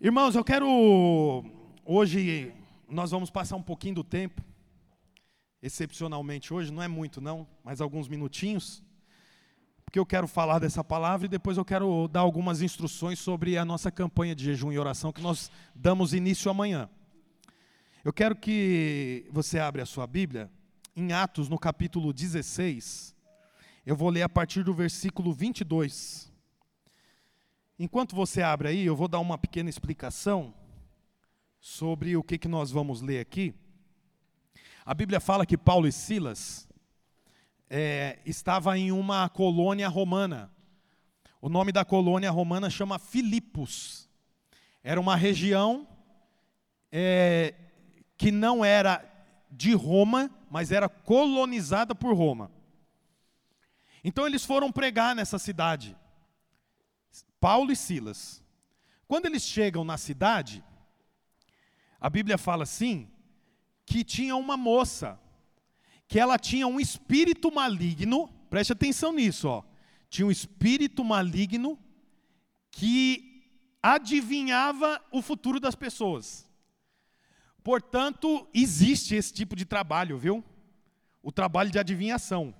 Irmãos, eu quero. Hoje nós vamos passar um pouquinho do tempo, excepcionalmente hoje, não é muito não, mas alguns minutinhos, porque eu quero falar dessa palavra e depois eu quero dar algumas instruções sobre a nossa campanha de jejum e oração que nós damos início amanhã. Eu quero que você abra a sua Bíblia em Atos, no capítulo 16. Eu vou ler a partir do versículo 22. Enquanto você abre aí, eu vou dar uma pequena explicação sobre o que, que nós vamos ler aqui. A Bíblia fala que Paulo e Silas é, estava em uma colônia romana. O nome da colônia romana chama Filipos. Era uma região é, que não era de Roma, mas era colonizada por Roma. Então eles foram pregar nessa cidade. Paulo e Silas. Quando eles chegam na cidade, a Bíblia fala assim, que tinha uma moça, que ela tinha um espírito maligno, preste atenção nisso, ó. Tinha um espírito maligno que adivinhava o futuro das pessoas. Portanto, existe esse tipo de trabalho, viu? O trabalho de adivinhação.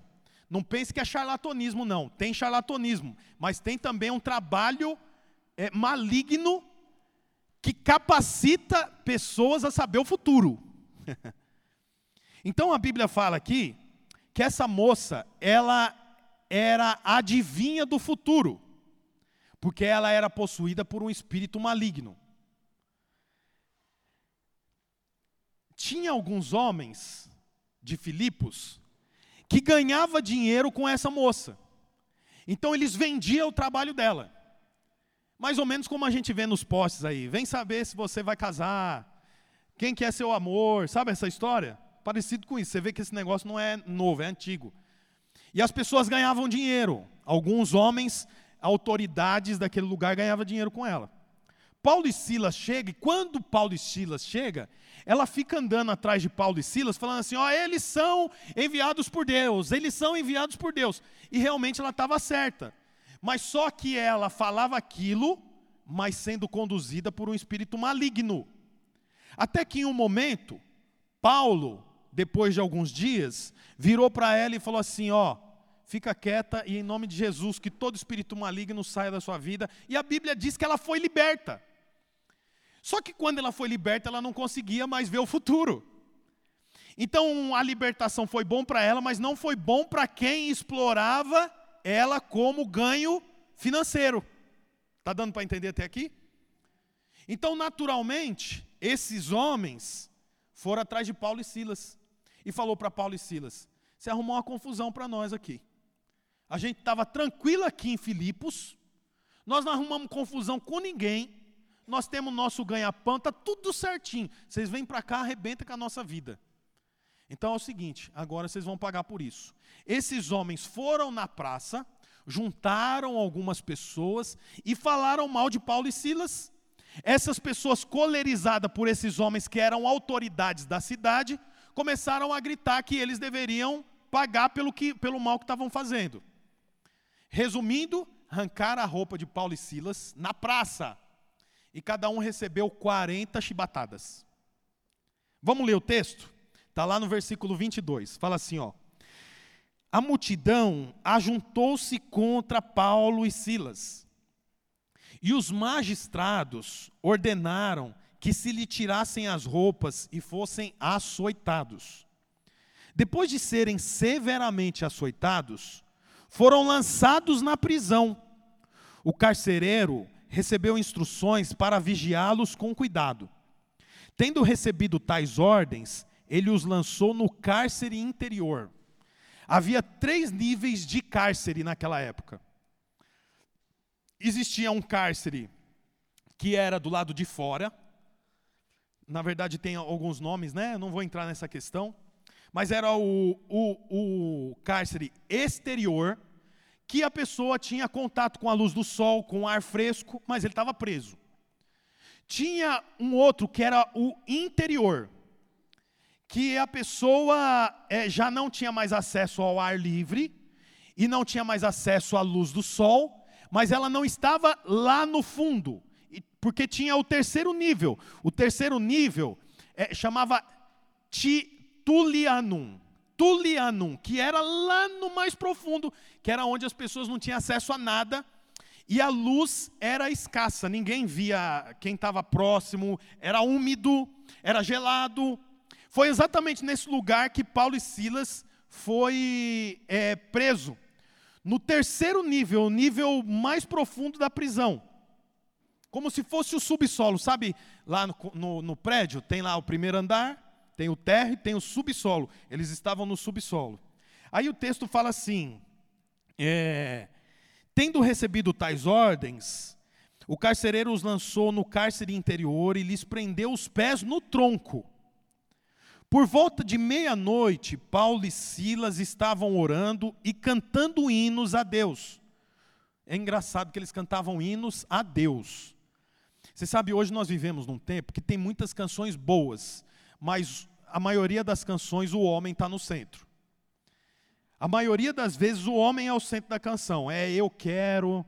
Não pense que é charlatanismo, não. Tem charlatanismo, mas tem também um trabalho é, maligno que capacita pessoas a saber o futuro. então a Bíblia fala aqui que essa moça, ela era adivinha do futuro, porque ela era possuída por um espírito maligno. Tinha alguns homens de Filipos que ganhava dinheiro com essa moça. Então eles vendiam o trabalho dela. Mais ou menos como a gente vê nos postes aí. Vem saber se você vai casar, quem que é seu amor, sabe essa história? Parecido com isso. Você vê que esse negócio não é novo, é antigo. E as pessoas ganhavam dinheiro. Alguns homens, autoridades daquele lugar ganhavam dinheiro com ela. Paulo e Silas chegam, e quando Paulo e Silas chega, ela fica andando atrás de Paulo e Silas, falando assim: ó, eles são enviados por Deus, eles são enviados por Deus. E realmente ela estava certa. Mas só que ela falava aquilo, mas sendo conduzida por um espírito maligno. Até que em um momento, Paulo, depois de alguns dias, virou para ela e falou assim: ó, fica quieta e em nome de Jesus que todo espírito maligno saia da sua vida. E a Bíblia diz que ela foi liberta. Só que quando ela foi liberta, ela não conseguia mais ver o futuro. Então a libertação foi bom para ela, mas não foi bom para quem explorava ela como ganho financeiro. Tá dando para entender até aqui? Então, naturalmente, esses homens foram atrás de Paulo e Silas e falou para Paulo e Silas: "Você arrumou uma confusão para nós aqui. A gente estava tranquilo aqui em Filipos, nós não arrumamos confusão com ninguém, nós temos nosso ganha-pão, está tudo certinho. Vocês vêm para cá, arrebenta com a nossa vida. Então é o seguinte, agora vocês vão pagar por isso. Esses homens foram na praça, juntaram algumas pessoas e falaram mal de Paulo e Silas. Essas pessoas, colerizadas por esses homens que eram autoridades da cidade, começaram a gritar que eles deveriam pagar pelo, que, pelo mal que estavam fazendo. Resumindo, arrancaram a roupa de Paulo e Silas na praça e cada um recebeu 40 chibatadas. Vamos ler o texto? Está lá no versículo 22. Fala assim: ó. A multidão ajuntou-se contra Paulo e Silas. E os magistrados ordenaram que se lhe tirassem as roupas e fossem açoitados. Depois de serem severamente açoitados, foram lançados na prisão. O carcereiro recebeu instruções para vigiá-los com cuidado. Tendo recebido tais ordens, ele os lançou no cárcere interior. Havia três níveis de cárcere naquela época. Existia um cárcere que era do lado de fora. Na verdade, tem alguns nomes, né? Não vou entrar nessa questão. Mas era o, o, o cárcere exterior, que a pessoa tinha contato com a luz do sol, com ar fresco, mas ele estava preso. Tinha um outro que era o interior, que a pessoa é, já não tinha mais acesso ao ar livre e não tinha mais acesso à luz do sol, mas ela não estava lá no fundo. Porque tinha o terceiro nível. O terceiro nível é, chamava Titulianum. Tulianum, que era lá no mais profundo, que era onde as pessoas não tinham acesso a nada, e a luz era escassa, ninguém via quem estava próximo, era úmido, era gelado. Foi exatamente nesse lugar que Paulo e Silas foi é, preso. No terceiro nível, o nível mais profundo da prisão. Como se fosse o subsolo, sabe? Lá no, no, no prédio, tem lá o primeiro andar, tem o térreo e tem o subsolo. Eles estavam no subsolo. Aí o texto fala assim: é, tendo recebido tais ordens, o carcereiro os lançou no cárcere interior e lhes prendeu os pés no tronco. Por volta de meia-noite, Paulo e Silas estavam orando e cantando hinos a Deus. É engraçado que eles cantavam hinos a Deus. Você sabe, hoje nós vivemos num tempo que tem muitas canções boas, mas a maioria das canções o homem está no centro. A maioria das vezes o homem é o centro da canção. É eu quero,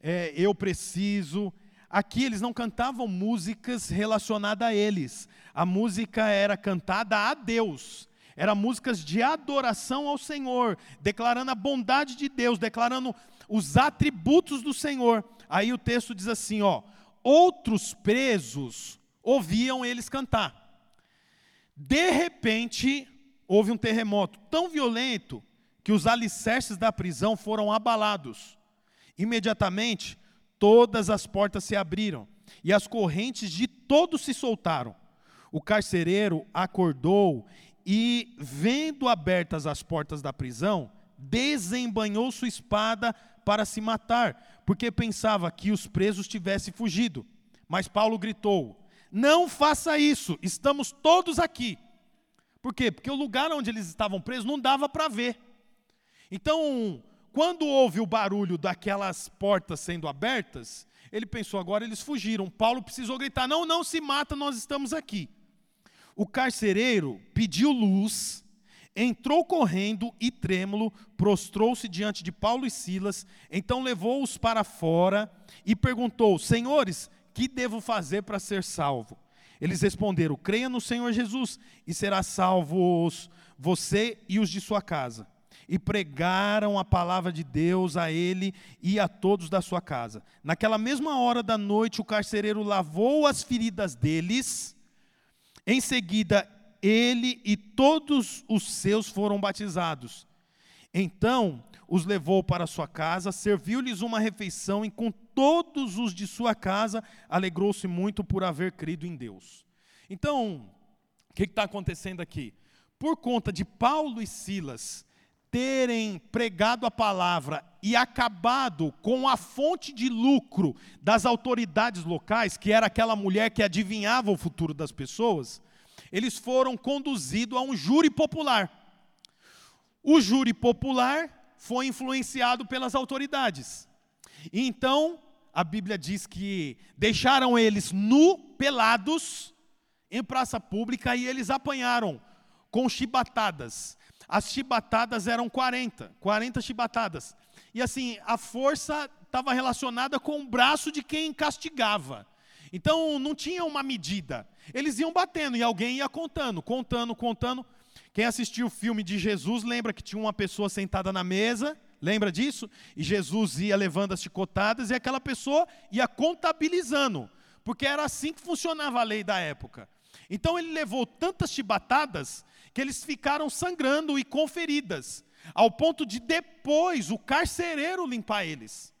é eu preciso. Aqui eles não cantavam músicas relacionadas a eles. A música era cantada a Deus. Eram músicas de adoração ao Senhor, declarando a bondade de Deus, declarando os atributos do Senhor. Aí o texto diz assim, ó: outros presos ouviam eles cantar. De repente, houve um terremoto tão violento que os alicerces da prisão foram abalados. Imediatamente, todas as portas se abriram e as correntes de todos se soltaram. O carcereiro acordou e, vendo abertas as portas da prisão, desembanhou sua espada para se matar, porque pensava que os presos tivessem fugido. Mas Paulo gritou: não faça isso, estamos todos aqui. Por quê? Porque o lugar onde eles estavam presos não dava para ver. Então, quando houve o barulho daquelas portas sendo abertas, ele pensou: agora eles fugiram. Paulo precisou gritar: não, não se mata, nós estamos aqui. O carcereiro pediu luz, entrou correndo e trêmulo, prostrou-se diante de Paulo e Silas, então levou-os para fora e perguntou: Senhores, que devo fazer para ser salvo? Eles responderam: Creia no Senhor Jesus e será salvo você e os de sua casa. E pregaram a palavra de Deus a ele e a todos da sua casa. Naquela mesma hora da noite, o carcereiro lavou as feridas deles. Em seguida, ele e todos os seus foram batizados. Então, os levou para sua casa, serviu-lhes uma refeição e com todos os de sua casa alegrou-se muito por haver crido em Deus. Então, o que está acontecendo aqui? Por conta de Paulo e Silas terem pregado a palavra e acabado com a fonte de lucro das autoridades locais, que era aquela mulher que adivinhava o futuro das pessoas, eles foram conduzidos a um júri popular. O júri popular foi influenciado pelas autoridades. Então, a Bíblia diz que deixaram eles nu, pelados, em praça pública e eles apanharam com chibatadas. As chibatadas eram 40, 40 chibatadas. E assim, a força estava relacionada com o braço de quem castigava. Então, não tinha uma medida. Eles iam batendo e alguém ia contando, contando, contando. Quem assistiu o filme de Jesus lembra que tinha uma pessoa sentada na mesa, lembra disso? E Jesus ia levando as chicotadas e aquela pessoa ia contabilizando, porque era assim que funcionava a lei da época. Então ele levou tantas chibatadas que eles ficaram sangrando e com feridas, ao ponto de depois o carcereiro limpar eles.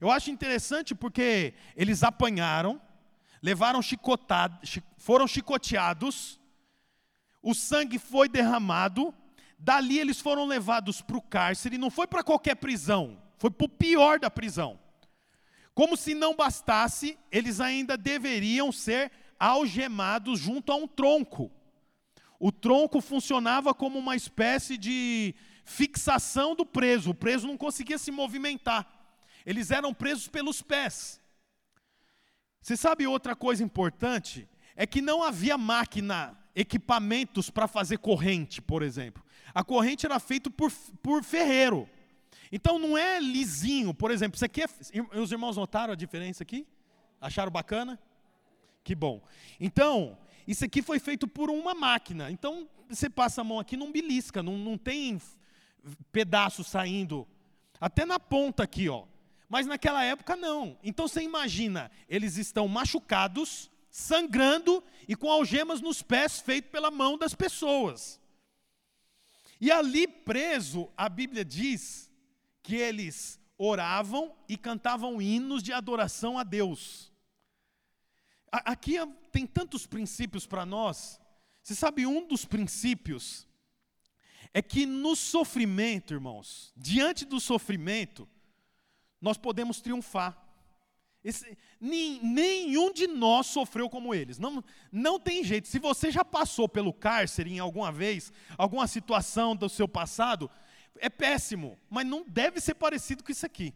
Eu acho interessante porque eles apanharam, levaram chicotadas, foram chicoteados, o sangue foi derramado, dali eles foram levados para o cárcere, não foi para qualquer prisão, foi para o pior da prisão. Como se não bastasse, eles ainda deveriam ser algemados junto a um tronco. O tronco funcionava como uma espécie de fixação do preso, o preso não conseguia se movimentar. Eles eram presos pelos pés. Você sabe outra coisa importante? É que não havia máquina equipamentos para fazer corrente, por exemplo. A corrente era feita por, por ferreiro. Então não é lisinho, por exemplo, isso aqui é, os irmãos notaram a diferença aqui? Acharam bacana? Que bom. Então, isso aqui foi feito por uma máquina. Então, você passa a mão aqui, não belisca, não, não tem pedaço saindo. Até na ponta aqui, ó. Mas naquela época não. Então você imagina, eles estão machucados, sangrando e com algemas nos pés feito pela mão das pessoas. E ali preso, a Bíblia diz que eles oravam e cantavam hinos de adoração a Deus. Aqui tem tantos princípios para nós. Você sabe, um dos princípios é que no sofrimento, irmãos, diante do sofrimento, nós podemos triunfar. Esse, nem, nenhum de nós sofreu como eles. Não, não tem jeito. Se você já passou pelo cárcere em alguma vez, alguma situação do seu passado, é péssimo, mas não deve ser parecido com isso aqui.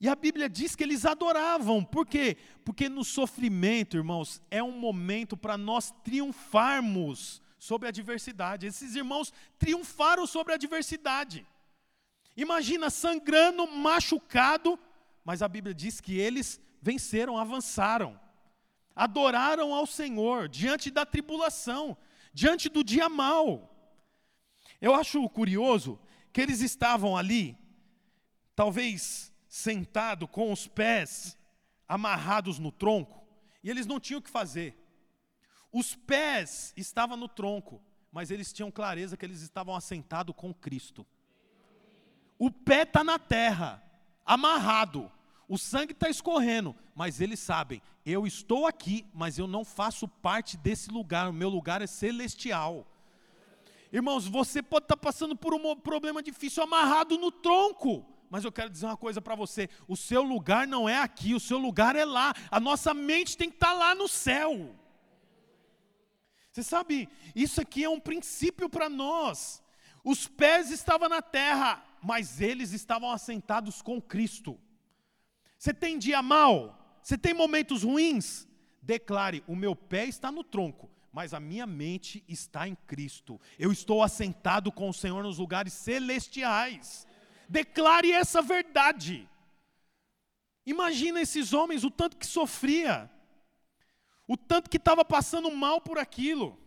E a Bíblia diz que eles adoravam. Por quê? Porque no sofrimento, irmãos, é um momento para nós triunfarmos sobre a adversidade. Esses irmãos triunfaram sobre a adversidade. Imagina sangrando, machucado, mas a Bíblia diz que eles venceram, avançaram, adoraram ao Senhor diante da tribulação, diante do dia mau. Eu acho curioso que eles estavam ali, talvez sentado com os pés amarrados no tronco, e eles não tinham o que fazer. Os pés estavam no tronco, mas eles tinham clareza que eles estavam assentados com Cristo. O pé está na terra, amarrado, o sangue está escorrendo, mas eles sabem, eu estou aqui, mas eu não faço parte desse lugar, o meu lugar é celestial. Irmãos, você pode estar tá passando por um problema difícil amarrado no tronco, mas eu quero dizer uma coisa para você: o seu lugar não é aqui, o seu lugar é lá, a nossa mente tem que estar tá lá no céu. Você sabe, isso aqui é um princípio para nós. Os pés estavam na terra, mas eles estavam assentados com Cristo. Você tem dia mal? Você tem momentos ruins? Declare: o meu pé está no tronco, mas a minha mente está em Cristo. Eu estou assentado com o Senhor nos lugares celestiais. Declare essa verdade. Imagina esses homens, o tanto que sofria, o tanto que estava passando mal por aquilo.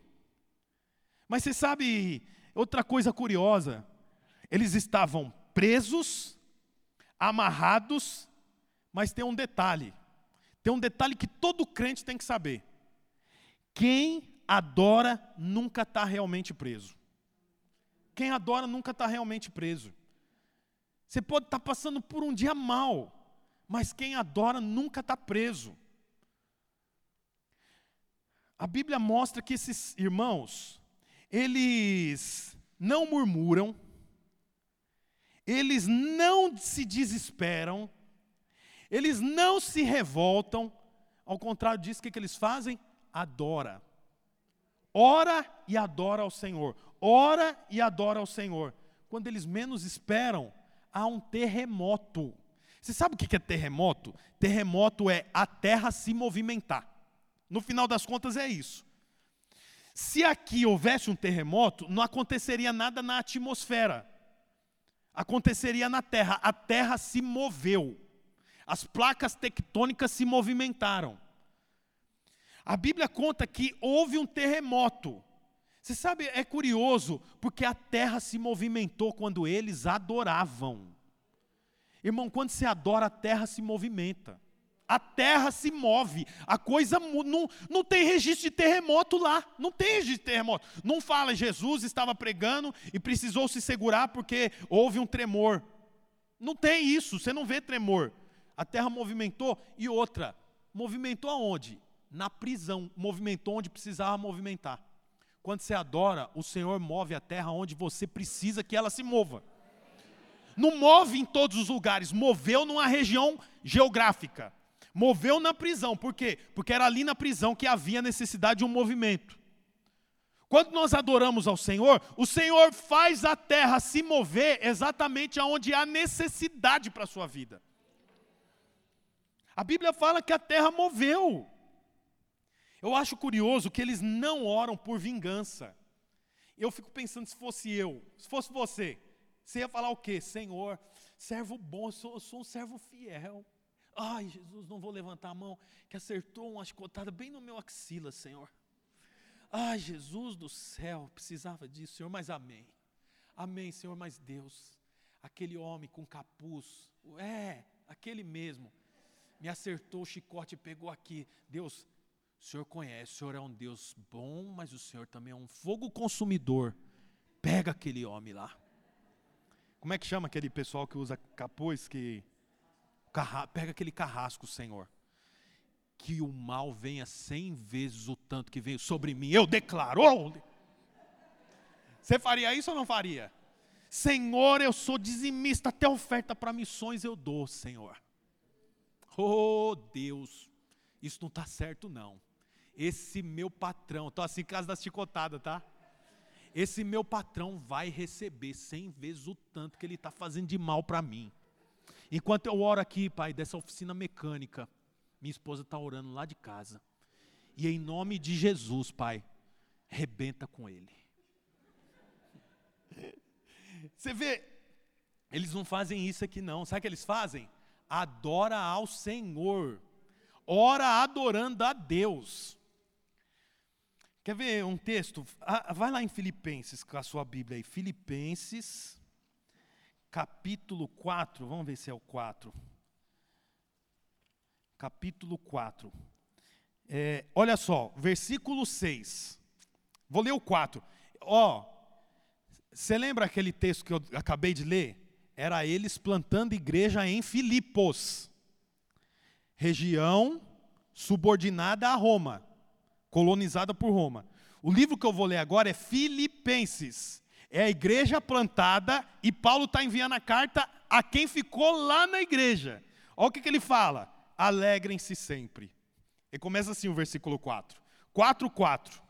Mas você sabe outra coisa curiosa? Eles estavam presos, amarrados mas tem um detalhe. Tem um detalhe que todo crente tem que saber. Quem adora nunca está realmente preso. Quem adora nunca está realmente preso. Você pode estar tá passando por um dia mal, mas quem adora nunca está preso. A Bíblia mostra que esses irmãos, eles não murmuram, eles não se desesperam, eles não se revoltam, ao contrário disso, o que, que eles fazem? Adora. Ora e adora ao Senhor. Ora e adora ao Senhor. Quando eles menos esperam, há um terremoto. Você sabe o que é terremoto? Terremoto é a terra se movimentar. No final das contas, é isso. Se aqui houvesse um terremoto, não aconteceria nada na atmosfera. Aconteceria na terra. A terra se moveu as placas tectônicas se movimentaram. A Bíblia conta que houve um terremoto. Você sabe, é curioso, porque a terra se movimentou quando eles adoravam. Irmão, quando você adora, a terra se movimenta. A terra se move, a coisa não, não tem registro de terremoto lá, não tem registro de terremoto. Não fala, Jesus estava pregando e precisou se segurar porque houve um tremor. Não tem isso, você não vê tremor. A terra movimentou e outra, movimentou aonde? Na prisão, movimentou onde precisava movimentar. Quando você adora, o Senhor move a terra onde você precisa que ela se mova. Não move em todos os lugares, moveu numa região geográfica. Moveu na prisão, por quê? Porque era ali na prisão que havia necessidade de um movimento. Quando nós adoramos ao Senhor, o Senhor faz a terra se mover exatamente aonde há necessidade para a sua vida. A Bíblia fala que a terra moveu. Eu acho curioso que eles não oram por vingança. Eu fico pensando se fosse eu, se fosse você, você ia falar o quê? Senhor, servo bom, eu sou, eu sou um servo fiel. Ai, Jesus, não vou levantar a mão, que acertou uma chicotada bem no meu axila, Senhor. Ai, Jesus do céu, precisava disso, Senhor, mas amém. Amém, Senhor, mas Deus, aquele homem com capuz, é, aquele mesmo, me acertou o chicote e pegou aqui. Deus, o Senhor conhece, o Senhor é um Deus bom, mas o Senhor também é um fogo consumidor. Pega aquele homem lá. Como é que chama aquele pessoal que usa capuz que pega aquele carrasco, Senhor. Que o mal venha cem vezes o tanto que veio sobre mim. Eu declaro. Você faria isso ou não faria? Senhor, eu sou dizimista, até oferta para missões eu dou, Senhor. Oh Deus, isso não está certo não. Esse meu patrão, estou assim em casa da chicotada, tá? Esse meu patrão vai receber cem vezes o tanto que ele está fazendo de mal para mim. Enquanto eu oro aqui, Pai, dessa oficina mecânica, minha esposa está orando lá de casa. E em nome de Jesus, Pai, rebenta com ele. Você vê, eles não fazem isso aqui não. Sabe o que eles fazem? Adora ao Senhor. Ora adorando a Deus. Quer ver um texto? Ah, vai lá em Filipenses com a sua Bíblia aí. Filipenses, capítulo 4. Vamos ver se é o 4. Capítulo 4. É, olha só, versículo 6. Vou ler o 4. Ó, você lembra aquele texto que eu acabei de ler? Era eles plantando igreja em Filipos, região subordinada a Roma, colonizada por Roma. O livro que eu vou ler agora é Filipenses. É a igreja plantada e Paulo está enviando a carta a quem ficou lá na igreja. Olha o que, que ele fala: alegrem-se sempre. E começa assim o versículo 4. 4, 4.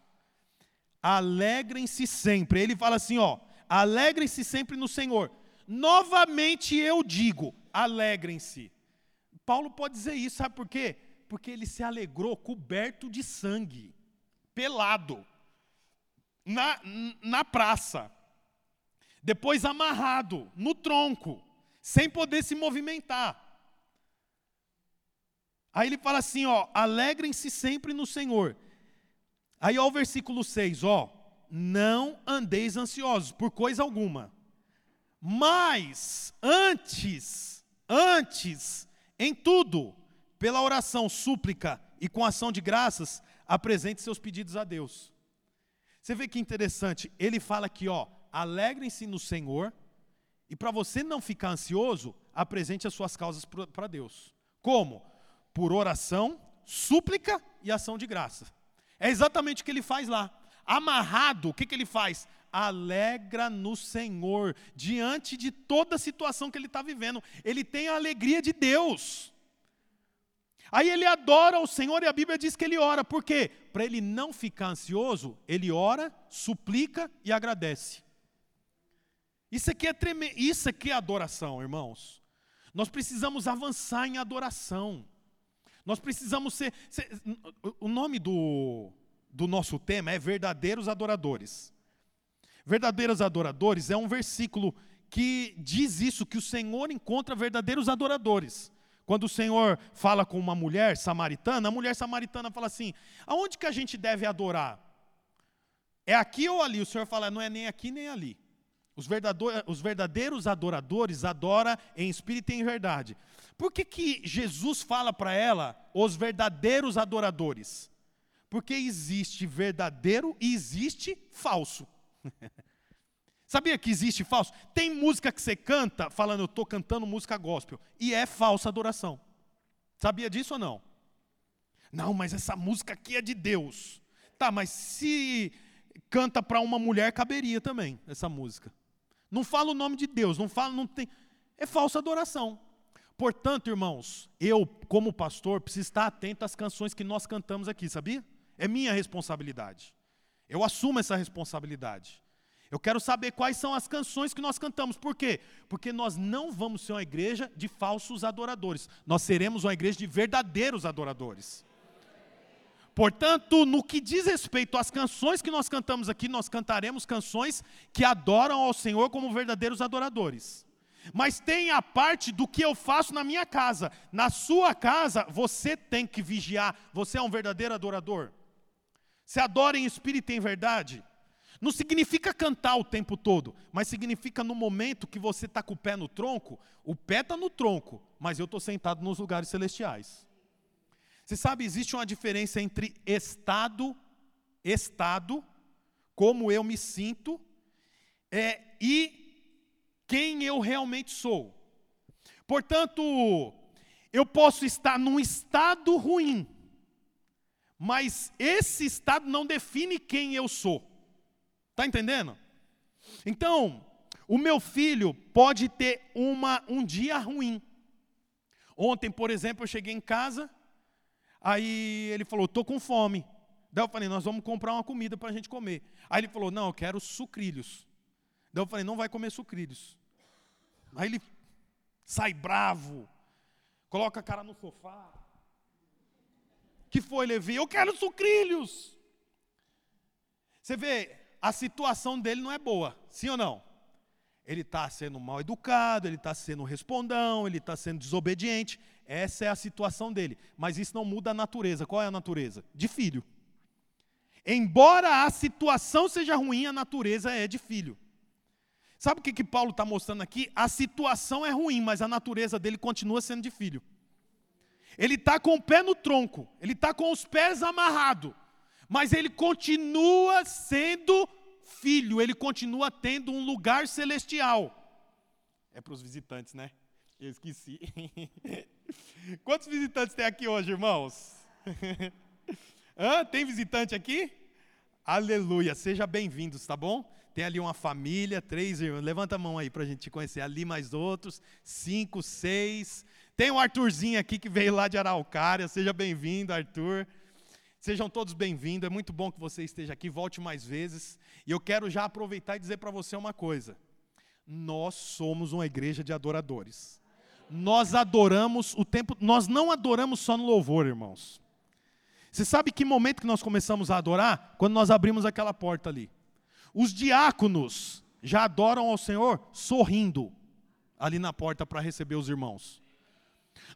Alegrem-se sempre. Ele fala assim: ó, alegrem-se sempre no Senhor. Novamente eu digo: alegrem-se. Paulo pode dizer isso, sabe por quê? Porque ele se alegrou coberto de sangue, pelado, na, na praça, depois amarrado no tronco, sem poder se movimentar. Aí ele fala assim, ó, alegrem-se sempre no Senhor. Aí ó o versículo 6, ó, não andeis ansiosos por coisa alguma. Mas antes, antes, em tudo, pela oração, súplica e com ação de graças, apresente seus pedidos a Deus. Você vê que interessante, ele fala aqui, ó, alegrem-se no Senhor, e para você não ficar ansioso, apresente as suas causas para Deus. Como? Por oração, súplica e ação de graça. É exatamente o que ele faz lá amarrado, o que, que ele faz? Alegra no Senhor, diante de toda a situação que ele está vivendo. Ele tem a alegria de Deus. Aí ele adora o Senhor e a Bíblia diz que ele ora. Por quê? Para ele não ficar ansioso, ele ora, suplica e agradece. Isso aqui é isso aqui é adoração, irmãos. Nós precisamos avançar em adoração. Nós precisamos ser, ser o nome do do nosso tema é verdadeiros adoradores. Verdadeiros adoradores é um versículo que diz isso, que o Senhor encontra verdadeiros adoradores. Quando o Senhor fala com uma mulher samaritana, a mulher samaritana fala assim: aonde que a gente deve adorar? É aqui ou ali? O Senhor fala: não é nem aqui nem ali. Os, os verdadeiros adoradores adoram em espírito e em verdade. Por que, que Jesus fala para ela os verdadeiros adoradores? Porque existe verdadeiro e existe falso. Sabia que existe falso? Tem música que você canta falando, eu estou cantando música gospel, e é falsa adoração. Sabia disso ou não? Não, mas essa música aqui é de Deus. Tá, mas se canta para uma mulher, caberia também essa música. Não fala o nome de Deus, não fala, não tem. É falsa adoração. Portanto, irmãos, eu, como pastor, preciso estar atento às canções que nós cantamos aqui, sabia? É minha responsabilidade. Eu assumo essa responsabilidade. Eu quero saber quais são as canções que nós cantamos. Por quê? Porque nós não vamos ser uma igreja de falsos adoradores. Nós seremos uma igreja de verdadeiros adoradores. Portanto, no que diz respeito às canções que nós cantamos aqui, nós cantaremos canções que adoram ao Senhor como verdadeiros adoradores. Mas tem a parte do que eu faço na minha casa. Na sua casa, você tem que vigiar. Você é um verdadeiro adorador. Você adora em espírito e em verdade. Não significa cantar o tempo todo, mas significa no momento que você está com o pé no tronco, o pé está no tronco, mas eu estou sentado nos lugares celestiais. Você sabe, existe uma diferença entre estado, estado, como eu me sinto, é, e quem eu realmente sou. Portanto, eu posso estar num estado ruim, mas esse estado não define quem eu sou. Está entendendo? Então, o meu filho pode ter uma, um dia ruim. Ontem, por exemplo, eu cheguei em casa, aí ele falou: estou com fome. Daí eu falei: nós vamos comprar uma comida para a gente comer. Aí ele falou: não, eu quero sucrilhos. Daí eu falei: não vai comer sucrilhos. Aí ele sai bravo, coloca a cara no sofá. Que foi, Levi? Eu quero sucrilhos. Você vê, a situação dele não é boa, sim ou não? Ele está sendo mal educado, ele está sendo respondão, ele está sendo desobediente. Essa é a situação dele. Mas isso não muda a natureza. Qual é a natureza? De filho. Embora a situação seja ruim, a natureza é de filho. Sabe o que, que Paulo está mostrando aqui? A situação é ruim, mas a natureza dele continua sendo de filho. Ele está com o pé no tronco, ele está com os pés amarrados mas ele continua sendo filho, ele continua tendo um lugar celestial. É para os visitantes, né? Eu esqueci. Quantos visitantes tem aqui hoje, irmãos? Hã? Tem visitante aqui? Aleluia, seja bem-vindos, tá bom? Tem ali uma família, três irmãos. Levanta a mão aí para a gente conhecer. Ali mais outros, cinco, seis. Tem o Arthurzinho aqui que veio lá de Araucária. Seja bem-vindo, Arthur. Sejam todos bem-vindos, é muito bom que você esteja aqui, volte mais vezes. E eu quero já aproveitar e dizer para você uma coisa: nós somos uma igreja de adoradores. Nós adoramos o tempo, nós não adoramos só no louvor, irmãos. Você sabe que momento que nós começamos a adorar? Quando nós abrimos aquela porta ali. Os diáconos já adoram ao Senhor sorrindo ali na porta para receber os irmãos.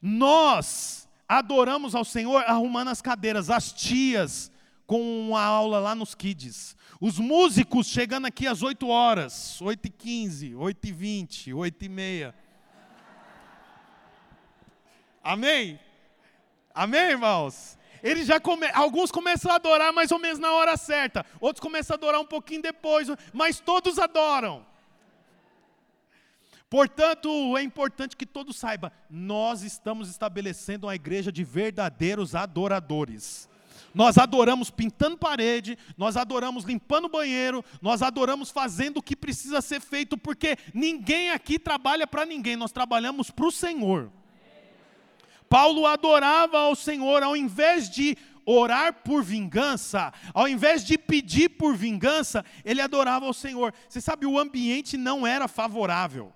Nós adoramos ao Senhor arrumando as cadeiras, as tias com uma aula lá nos kids. Os músicos chegando aqui às 8 horas, 8 e 15, 8 e 20, 8 e meia. Amém? Amém, irmãos? Eles já come... Alguns começam a adorar mais ou menos na hora certa, outros começam a adorar um pouquinho depois, mas todos adoram. Portanto, é importante que todos saibam, nós estamos estabelecendo uma igreja de verdadeiros adoradores. Nós adoramos pintando parede, nós adoramos limpando banheiro, nós adoramos fazendo o que precisa ser feito, porque ninguém aqui trabalha para ninguém, nós trabalhamos para o Senhor. Paulo adorava ao Senhor, ao invés de orar por vingança, ao invés de pedir por vingança, ele adorava ao Senhor. Você sabe, o ambiente não era favorável.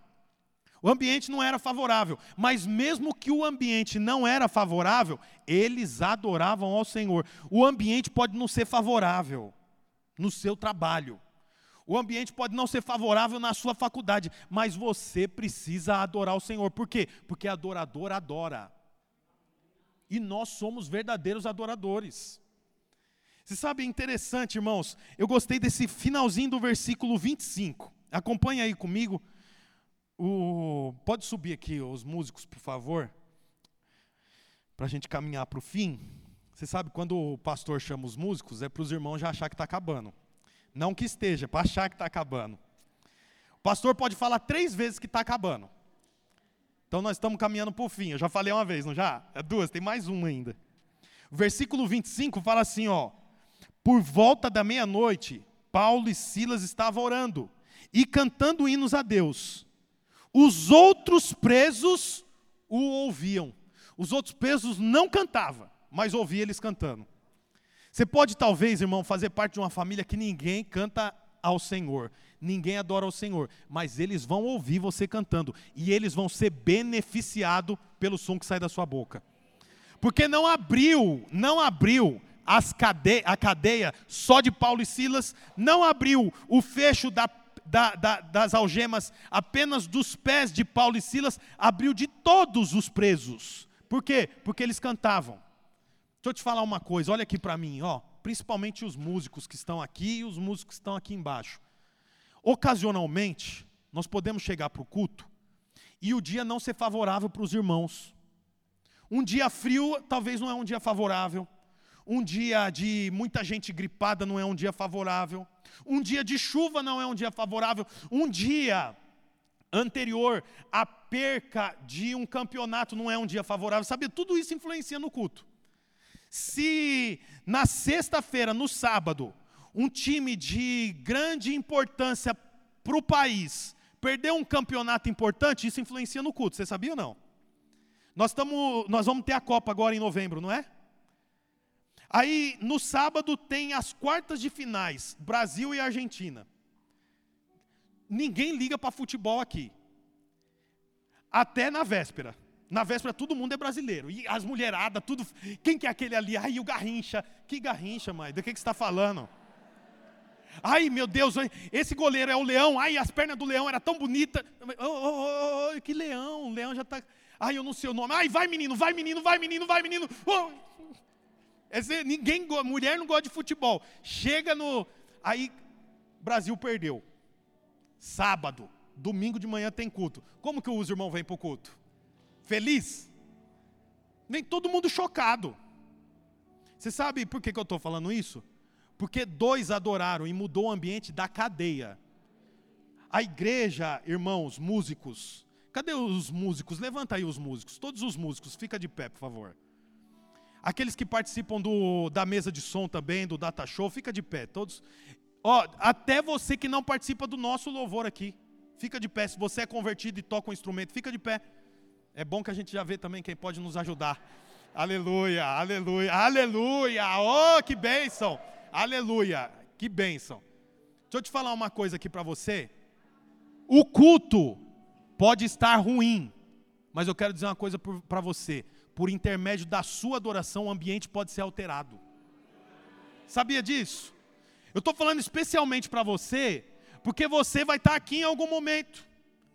O ambiente não era favorável, mas mesmo que o ambiente não era favorável, eles adoravam ao Senhor. O ambiente pode não ser favorável no seu trabalho. O ambiente pode não ser favorável na sua faculdade, mas você precisa adorar o Senhor. Por quê? Porque adorador adora. E nós somos verdadeiros adoradores. Você sabe, é interessante, irmãos, eu gostei desse finalzinho do versículo 25. Acompanha aí comigo. O, pode subir aqui os músicos, por favor, para a gente caminhar para o fim. Você sabe, quando o pastor chama os músicos, é para os irmãos já achar que está acabando. Não que esteja, para achar que está acabando. O pastor pode falar três vezes que está acabando. Então nós estamos caminhando para o fim. Eu já falei uma vez, não já? É duas, tem mais uma ainda. Versículo 25 fala assim, ó. Por volta da meia-noite, Paulo e Silas estavam orando e cantando hinos a Deus. Os outros presos o ouviam. Os outros presos não cantavam, mas ouvia eles cantando. Você pode, talvez, irmão, fazer parte de uma família que ninguém canta ao Senhor, ninguém adora ao Senhor, mas eles vão ouvir você cantando e eles vão ser beneficiados pelo som que sai da sua boca. Porque não abriu, não abriu cade a cadeia só de Paulo e Silas, não abriu o fecho da da, da, das algemas apenas dos pés de Paulo e Silas, abriu de todos os presos. Por quê? Porque eles cantavam. Deixa eu te falar uma coisa, olha aqui para mim, ó, principalmente os músicos que estão aqui e os músicos que estão aqui embaixo. Ocasionalmente, nós podemos chegar para o culto e o dia não ser favorável para os irmãos. Um dia frio talvez não é um dia favorável. Um dia de muita gente gripada não é um dia favorável. Um dia de chuva não é um dia favorável. Um dia anterior à perca de um campeonato não é um dia favorável. Sabe, tudo isso influencia no culto. Se na sexta-feira, no sábado, um time de grande importância para o país perdeu um campeonato importante, isso influencia no culto. Você sabia ou não? Nós, tamo, nós vamos ter a Copa agora em novembro, não é? Aí, no sábado, tem as quartas de finais, Brasil e Argentina. Ninguém liga para futebol aqui. Até na véspera. Na véspera todo mundo é brasileiro. E as mulheradas, tudo. Quem que é aquele ali? Ai, o Garrincha. Que Garrincha, mãe? Do que, que você está falando? Ai, meu Deus, esse goleiro é o leão. Ai, as pernas do leão eram tão bonitas. Oh, oh, oh, que leão? O leão já está. Ai, eu não sei o nome. Ai, vai menino, vai menino, vai menino, vai menino. Esse, ninguém, mulher não gosta de futebol. Chega no. Aí, Brasil perdeu. Sábado, domingo de manhã tem culto. Como que os irmãos vêm para o culto? Feliz? Vem todo mundo chocado. Você sabe por que, que eu estou falando isso? Porque dois adoraram e mudou o ambiente da cadeia. A igreja, irmãos, músicos. Cadê os músicos? Levanta aí os músicos. Todos os músicos, fica de pé, por favor. Aqueles que participam do, da mesa de som também, do data show, fica de pé. Todos. Ó, até você que não participa do nosso louvor aqui, fica de pé. Se você é convertido e toca um instrumento, fica de pé. É bom que a gente já vê também quem pode nos ajudar. Aleluia, aleluia, aleluia. Oh, que bênção. Aleluia, que bênção. Deixa eu te falar uma coisa aqui para você. O culto pode estar ruim, mas eu quero dizer uma coisa para você. Por intermédio da sua adoração, o ambiente pode ser alterado. Sabia disso? Eu estou falando especialmente para você, porque você vai estar tá aqui em algum momento,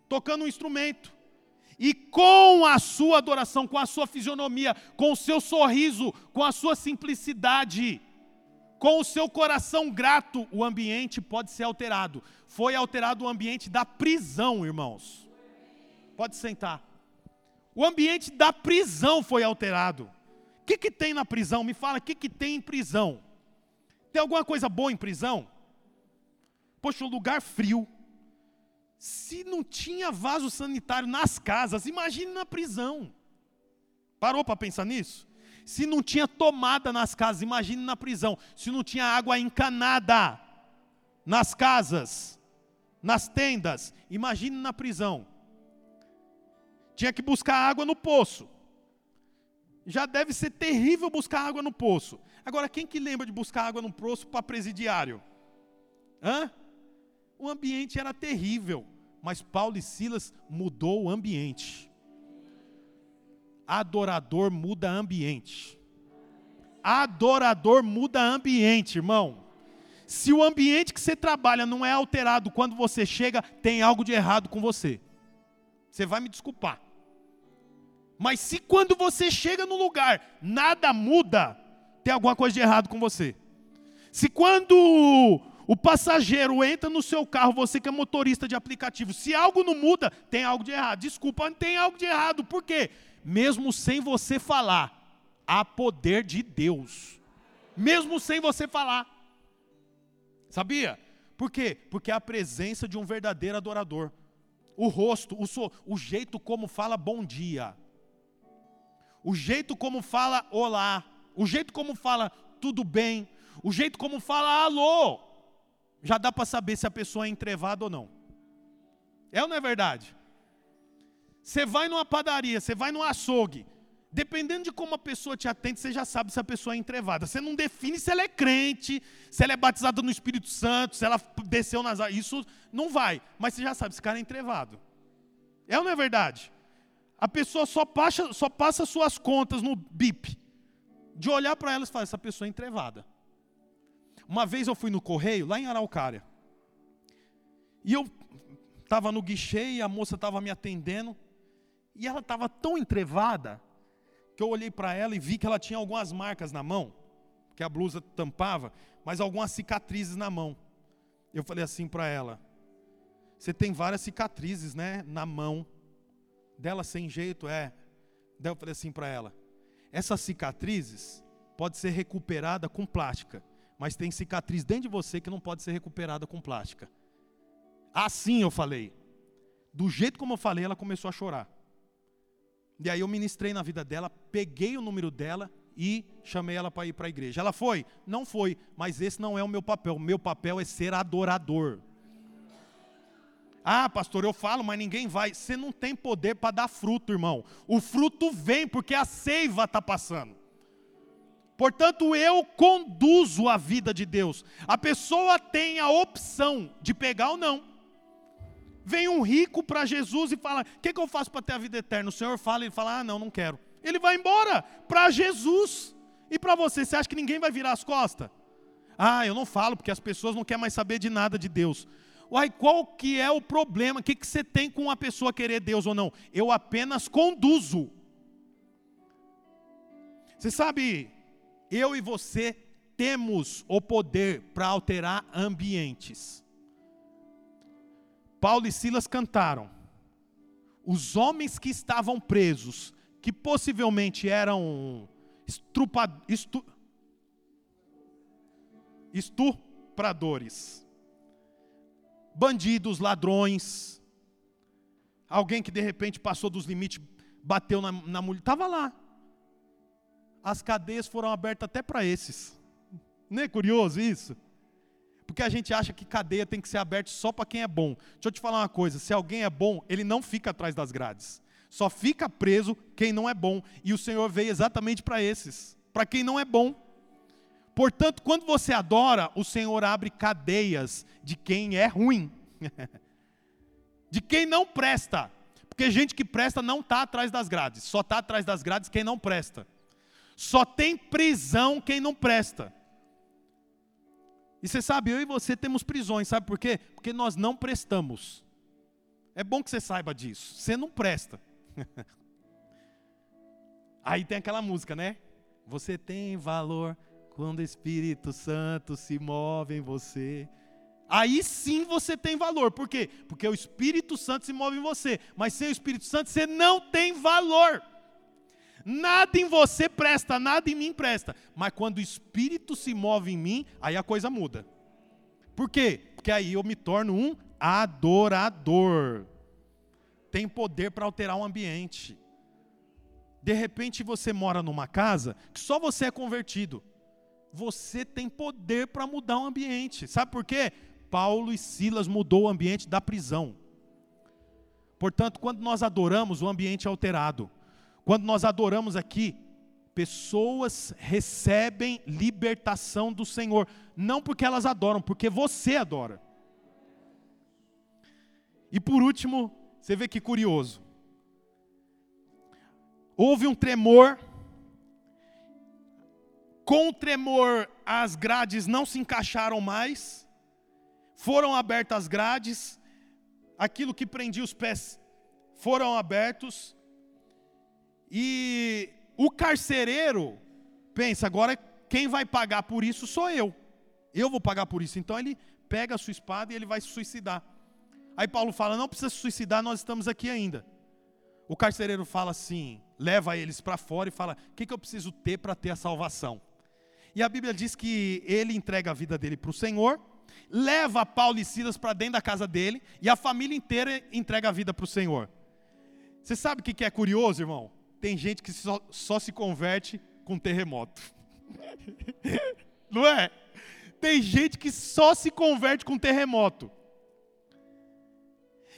tocando um instrumento e com a sua adoração, com a sua fisionomia, com o seu sorriso, com a sua simplicidade, com o seu coração grato, o ambiente pode ser alterado. Foi alterado o ambiente da prisão, irmãos. Pode sentar. O ambiente da prisão foi alterado. O que, que tem na prisão? Me fala, o que, que tem em prisão? Tem alguma coisa boa em prisão? Poxa, um lugar frio, se não tinha vaso sanitário nas casas, imagine na prisão. Parou para pensar nisso? Se não tinha tomada nas casas, imagine na prisão. Se não tinha água encanada nas casas, nas tendas, imagine na prisão. Tinha que buscar água no poço. Já deve ser terrível buscar água no poço. Agora, quem que lembra de buscar água no poço para presidiário? Hã? O ambiente era terrível, mas Paulo e Silas mudou o ambiente. Adorador muda ambiente. Adorador muda ambiente, irmão. Se o ambiente que você trabalha não é alterado quando você chega, tem algo de errado com você. Você vai me desculpar. Mas se quando você chega no lugar nada muda, tem alguma coisa de errado com você. Se quando o passageiro entra no seu carro, você que é motorista de aplicativo, se algo não muda, tem algo de errado. Desculpa, tem algo de errado. Por quê? Mesmo sem você falar, há poder de Deus. Mesmo sem você falar. Sabia? Por quê? Porque é a presença de um verdadeiro adorador. O rosto, o, so, o jeito como fala bom dia. O jeito como fala olá. O jeito como fala tudo bem. O jeito como fala alô já dá para saber se a pessoa é entrevada ou não. É ou não é verdade? Você vai numa padaria, você vai num açougue, dependendo de como a pessoa te atende, você já sabe se a pessoa é entrevada. Você não define se ela é crente, se ela é batizada no Espírito Santo, se ela desceu nas. Isso não vai, mas você já sabe se o cara é entrevado. É ou não é verdade? A pessoa só passa, só passa suas contas no BIP. De olhar para elas e falar: essa pessoa é entrevada. Uma vez eu fui no correio, lá em Araucária. E eu estava no guichê e a moça estava me atendendo. E ela estava tão entrevada que eu olhei para ela e vi que ela tinha algumas marcas na mão, que a blusa tampava, mas algumas cicatrizes na mão. Eu falei assim para ela: Você tem várias cicatrizes, né, na mão. Dela sem jeito, é. Daí eu falei assim para ela: Essas cicatrizes pode ser recuperada com plástica, mas tem cicatriz dentro de você que não pode ser recuperada com plástica. Assim eu falei. Do jeito como eu falei, ela começou a chorar. E aí eu ministrei na vida dela, peguei o número dela e chamei ela para ir para a igreja. Ela foi? Não foi, mas esse não é o meu papel. O meu papel é ser adorador. Ah, pastor, eu falo, mas ninguém vai. Você não tem poder para dar fruto, irmão. O fruto vem porque a seiva está passando. Portanto, eu conduzo a vida de Deus. A pessoa tem a opção de pegar ou não. Vem um rico para Jesus e fala: O que, que, eu faço para ter a vida eterna? O Senhor fala, ele fala: Ah, não, não quero. Ele vai embora para Jesus. E para você, você acha que ninguém vai virar as costas? Ah, eu não falo porque as pessoas não querem mais saber de nada de Deus. Uai, qual que é o problema? O que, que você tem com uma pessoa querer Deus ou não? Eu apenas conduzo. Você sabe, eu e você temos o poder para alterar ambientes. Paulo e Silas cantaram. Os homens que estavam presos, que possivelmente eram estupradores, bandidos, ladrões, alguém que de repente passou dos limites, bateu na, na mulher, estava lá. As cadeias foram abertas até para esses. Não é curioso isso? Porque a gente acha que cadeia tem que ser aberta só para quem é bom. Deixa eu te falar uma coisa: se alguém é bom, ele não fica atrás das grades. Só fica preso quem não é bom. E o Senhor veio exatamente para esses, para quem não é bom. Portanto, quando você adora, o Senhor abre cadeias de quem é ruim, de quem não presta. Porque gente que presta não está atrás das grades, só está atrás das grades quem não presta. Só tem prisão quem não presta. E você sabe, eu e você temos prisões, sabe por quê? Porque nós não prestamos. É bom que você saiba disso. Você não presta. Aí tem aquela música, né? Você tem valor quando o Espírito Santo se move em você. Aí sim você tem valor. Por quê? Porque o Espírito Santo se move em você. Mas sem o Espírito Santo você não tem valor. Nada em você presta, nada em mim presta. Mas quando o Espírito se move em mim, aí a coisa muda. Por quê? Porque aí eu me torno um adorador. Tem poder para alterar o ambiente. De repente você mora numa casa que só você é convertido. Você tem poder para mudar o ambiente. Sabe por quê? Paulo e Silas mudou o ambiente da prisão. Portanto, quando nós adoramos, o ambiente é alterado. Quando nós adoramos aqui, pessoas recebem libertação do Senhor, não porque elas adoram, porque você adora. E por último, você vê que curioso. Houve um tremor, com o tremor as grades não se encaixaram mais, foram abertas as grades, aquilo que prendia os pés foram abertos, e o carcereiro pensa, agora quem vai pagar por isso sou eu. Eu vou pagar por isso. Então ele pega a sua espada e ele vai se suicidar. Aí Paulo fala: não precisa se suicidar, nós estamos aqui ainda. O carcereiro fala assim, leva eles para fora e fala: o que, que eu preciso ter para ter a salvação? E a Bíblia diz que ele entrega a vida dele para o Senhor, leva Paulo e Silas para dentro da casa dele, e a família inteira entrega a vida para o Senhor. Você sabe o que é curioso, irmão? Tem gente que só, só se converte com terremoto. Não é? Tem gente que só se converte com terremoto.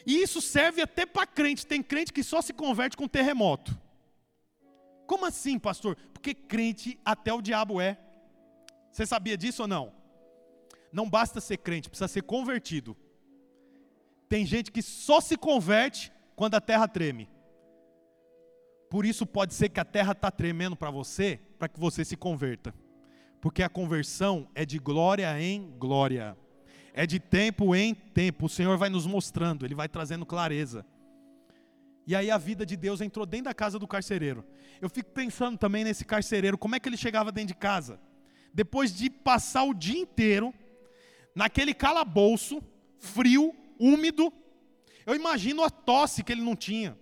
E isso serve até para crente. Tem crente que só se converte com terremoto. Como assim, pastor? Porque crente até o diabo é. Você sabia disso ou não? Não basta ser crente, precisa ser convertido. Tem gente que só se converte quando a terra treme. Por isso pode ser que a terra está tremendo para você, para que você se converta. Porque a conversão é de glória em glória. É de tempo em tempo. O Senhor vai nos mostrando, Ele vai trazendo clareza. E aí a vida de Deus entrou dentro da casa do carcereiro. Eu fico pensando também nesse carcereiro, como é que ele chegava dentro de casa? Depois de passar o dia inteiro naquele calabouço, frio, úmido, eu imagino a tosse que ele não tinha.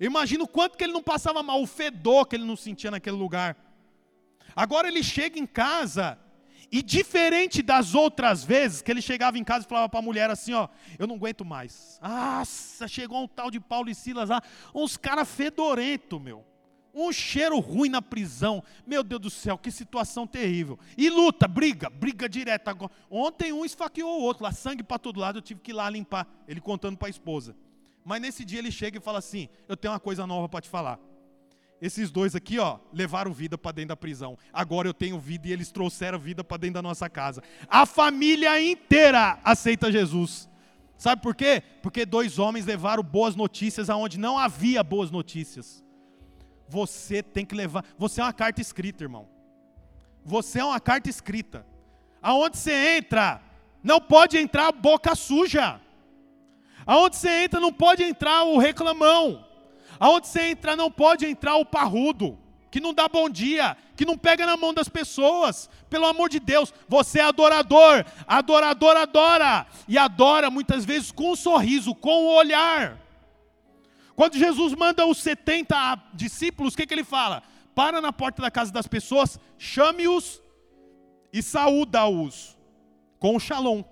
Eu imagino o quanto que ele não passava mal, o fedor que ele não sentia naquele lugar. Agora ele chega em casa e diferente das outras vezes que ele chegava em casa e falava para a mulher assim, ó, eu não aguento mais. Nossa, chegou um tal de Paulo e Silas lá, uns caras fedorento, meu. Um cheiro ruim na prisão. Meu Deus do céu, que situação terrível. E luta, briga, briga direta. Ontem um esfaqueou o outro, lá sangue para todo lado, eu tive que ir lá limpar. Ele contando para a esposa. Mas nesse dia ele chega e fala assim: "Eu tenho uma coisa nova para te falar. Esses dois aqui, ó, levaram vida para dentro da prisão. Agora eu tenho vida e eles trouxeram vida para dentro da nossa casa. A família inteira aceita Jesus. Sabe por quê? Porque dois homens levaram boas notícias aonde não havia boas notícias. Você tem que levar. Você é uma carta escrita, irmão. Você é uma carta escrita. Aonde você entra, não pode entrar boca suja. Aonde você entra, não pode entrar o reclamão. Aonde você entra, não pode entrar o parrudo, que não dá bom dia, que não pega na mão das pessoas. Pelo amor de Deus, você é adorador. Adorador adora. E adora muitas vezes com um sorriso, com o um olhar. Quando Jesus manda os 70 discípulos, o que, que ele fala? Para na porta da casa das pessoas, chame-os e saúda-os com o shalom.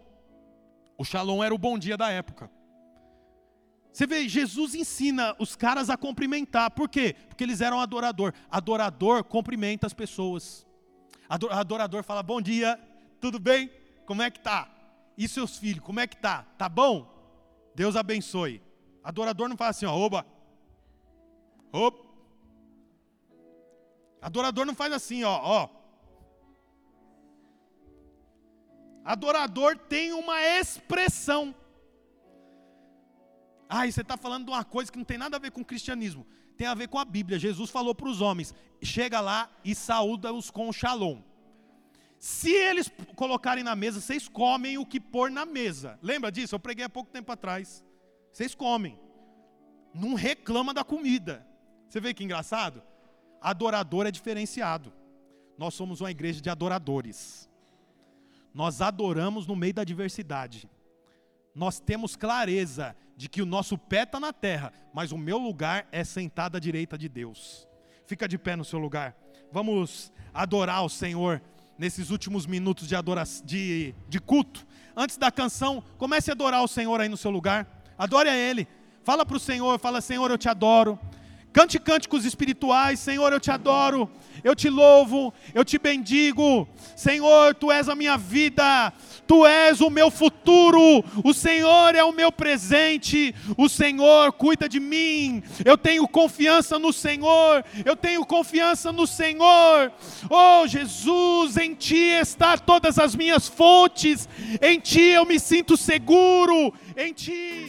O shalom era o bom dia da época. Você vê, Jesus ensina os caras a cumprimentar. Por quê? Porque eles eram adorador. Adorador cumprimenta as pessoas. Adorador fala: "Bom dia, tudo bem? Como é que tá? E seus filhos, como é que tá? Tá bom? Deus abençoe." Adorador não fala assim, ó, oba. Opa. Adorador não faz assim, ó, ó. Adorador tem uma expressão. Ah, você está falando de uma coisa que não tem nada a ver com o cristianismo. Tem a ver com a Bíblia. Jesus falou para os homens: chega lá e saúda-os com shalom. Se eles colocarem na mesa, vocês comem o que pôr na mesa. Lembra disso? Eu preguei há pouco tempo atrás. Vocês comem. Não reclama da comida. Você vê que engraçado? Adorador é diferenciado. Nós somos uma igreja de adoradores. Nós adoramos no meio da diversidade. Nós temos clareza de que o nosso pé está na terra, mas o meu lugar é sentado à direita de Deus. Fica de pé no seu lugar. Vamos adorar o Senhor nesses últimos minutos de, adoração, de, de culto. Antes da canção, comece a adorar o Senhor aí no seu lugar. Adore a Ele. Fala para o Senhor, fala, Senhor, eu te adoro. Cante cânticos espirituais, Senhor, eu te adoro, eu te louvo, eu te bendigo. Senhor, tu és a minha vida, tu és o meu futuro, o Senhor é o meu presente, o Senhor cuida de mim. Eu tenho confiança no Senhor, eu tenho confiança no Senhor. Oh, Jesus, em ti está todas as minhas fontes, em ti eu me sinto seguro, em ti.